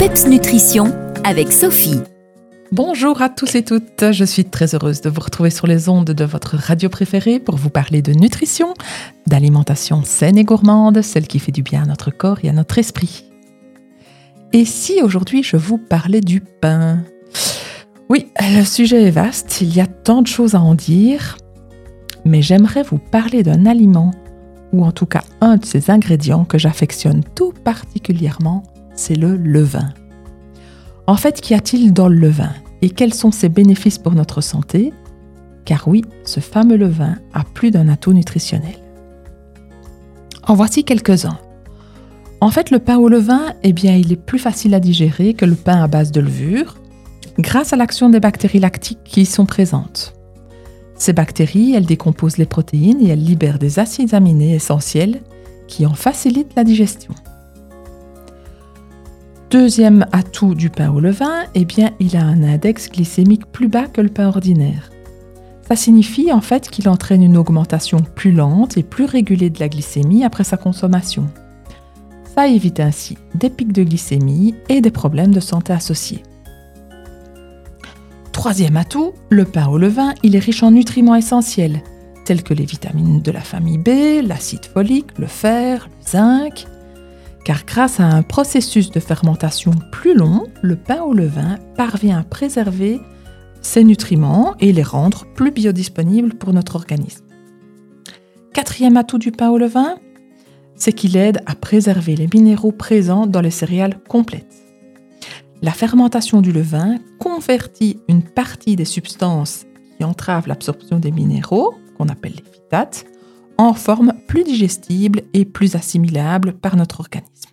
PEPS Nutrition avec Sophie. Bonjour à tous et toutes, je suis très heureuse de vous retrouver sur les ondes de votre radio préférée pour vous parler de nutrition, d'alimentation saine et gourmande, celle qui fait du bien à notre corps et à notre esprit. Et si aujourd'hui je vous parlais du pain? Oui, le sujet est vaste, il y a tant de choses à en dire, mais j'aimerais vous parler d'un aliment, ou en tout cas un de ces ingrédients que j'affectionne tout particulièrement, c'est le levain. En fait, qu'y a-t-il dans le levain et quels sont ses bénéfices pour notre santé? Car oui, ce fameux levain a plus d'un atout nutritionnel. En voici quelques-uns. En fait, le pain au levain, eh bien, il est plus facile à digérer que le pain à base de levure, grâce à l'action des bactéries lactiques qui y sont présentes. Ces bactéries, elles décomposent les protéines et elles libèrent des acides aminés essentiels qui en facilitent la digestion. Deuxième atout du pain au levain, eh bien, il a un index glycémique plus bas que le pain ordinaire. Ça signifie en fait qu'il entraîne une augmentation plus lente et plus régulée de la glycémie après sa consommation. Ça évite ainsi des pics de glycémie et des problèmes de santé associés. Troisième atout, le pain au levain, il est riche en nutriments essentiels, tels que les vitamines de la famille B, l'acide folique, le fer, le zinc, car grâce à un processus de fermentation plus long, le pain au levain parvient à préserver ces nutriments et les rendre plus biodisponibles pour notre organisme. Quatrième atout du pain au levain, c'est qu'il aide à préserver les minéraux présents dans les céréales complètes. La fermentation du levain convertit une partie des substances qui entravent l'absorption des minéraux, qu'on appelle les phytates, en forme plus digestible et plus assimilable par notre organisme.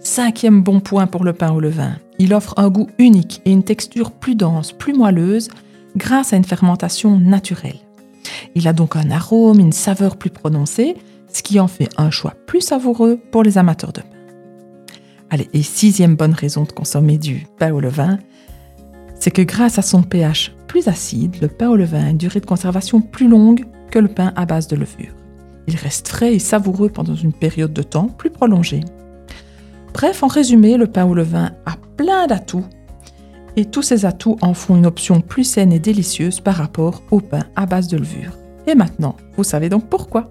Cinquième bon point pour le pain au levain, il offre un goût unique et une texture plus dense, plus moelleuse, grâce à une fermentation naturelle. Il a donc un arôme, une saveur plus prononcée, ce qui en fait un choix plus savoureux pour les amateurs de pain. Allez, et sixième bonne raison de consommer du pain au levain, c'est que grâce à son pH plus acide, le pain au levain a une durée de conservation plus longue que le pain à base de levure. Il reste frais et savoureux pendant une période de temps plus prolongée. Bref, en résumé, le pain au levain a plein d'atouts et tous ces atouts en font une option plus saine et délicieuse par rapport au pain à base de levure. Et maintenant, vous savez donc pourquoi.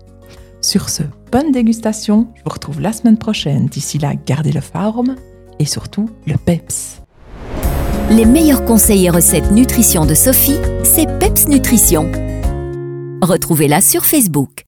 Sur ce, bonne dégustation, je vous retrouve la semaine prochaine. D'ici là, gardez le farm et surtout le PEPS. Les meilleurs conseils et recettes nutrition de Sophie, c'est PEPS Nutrition. Retrouvez-la sur Facebook.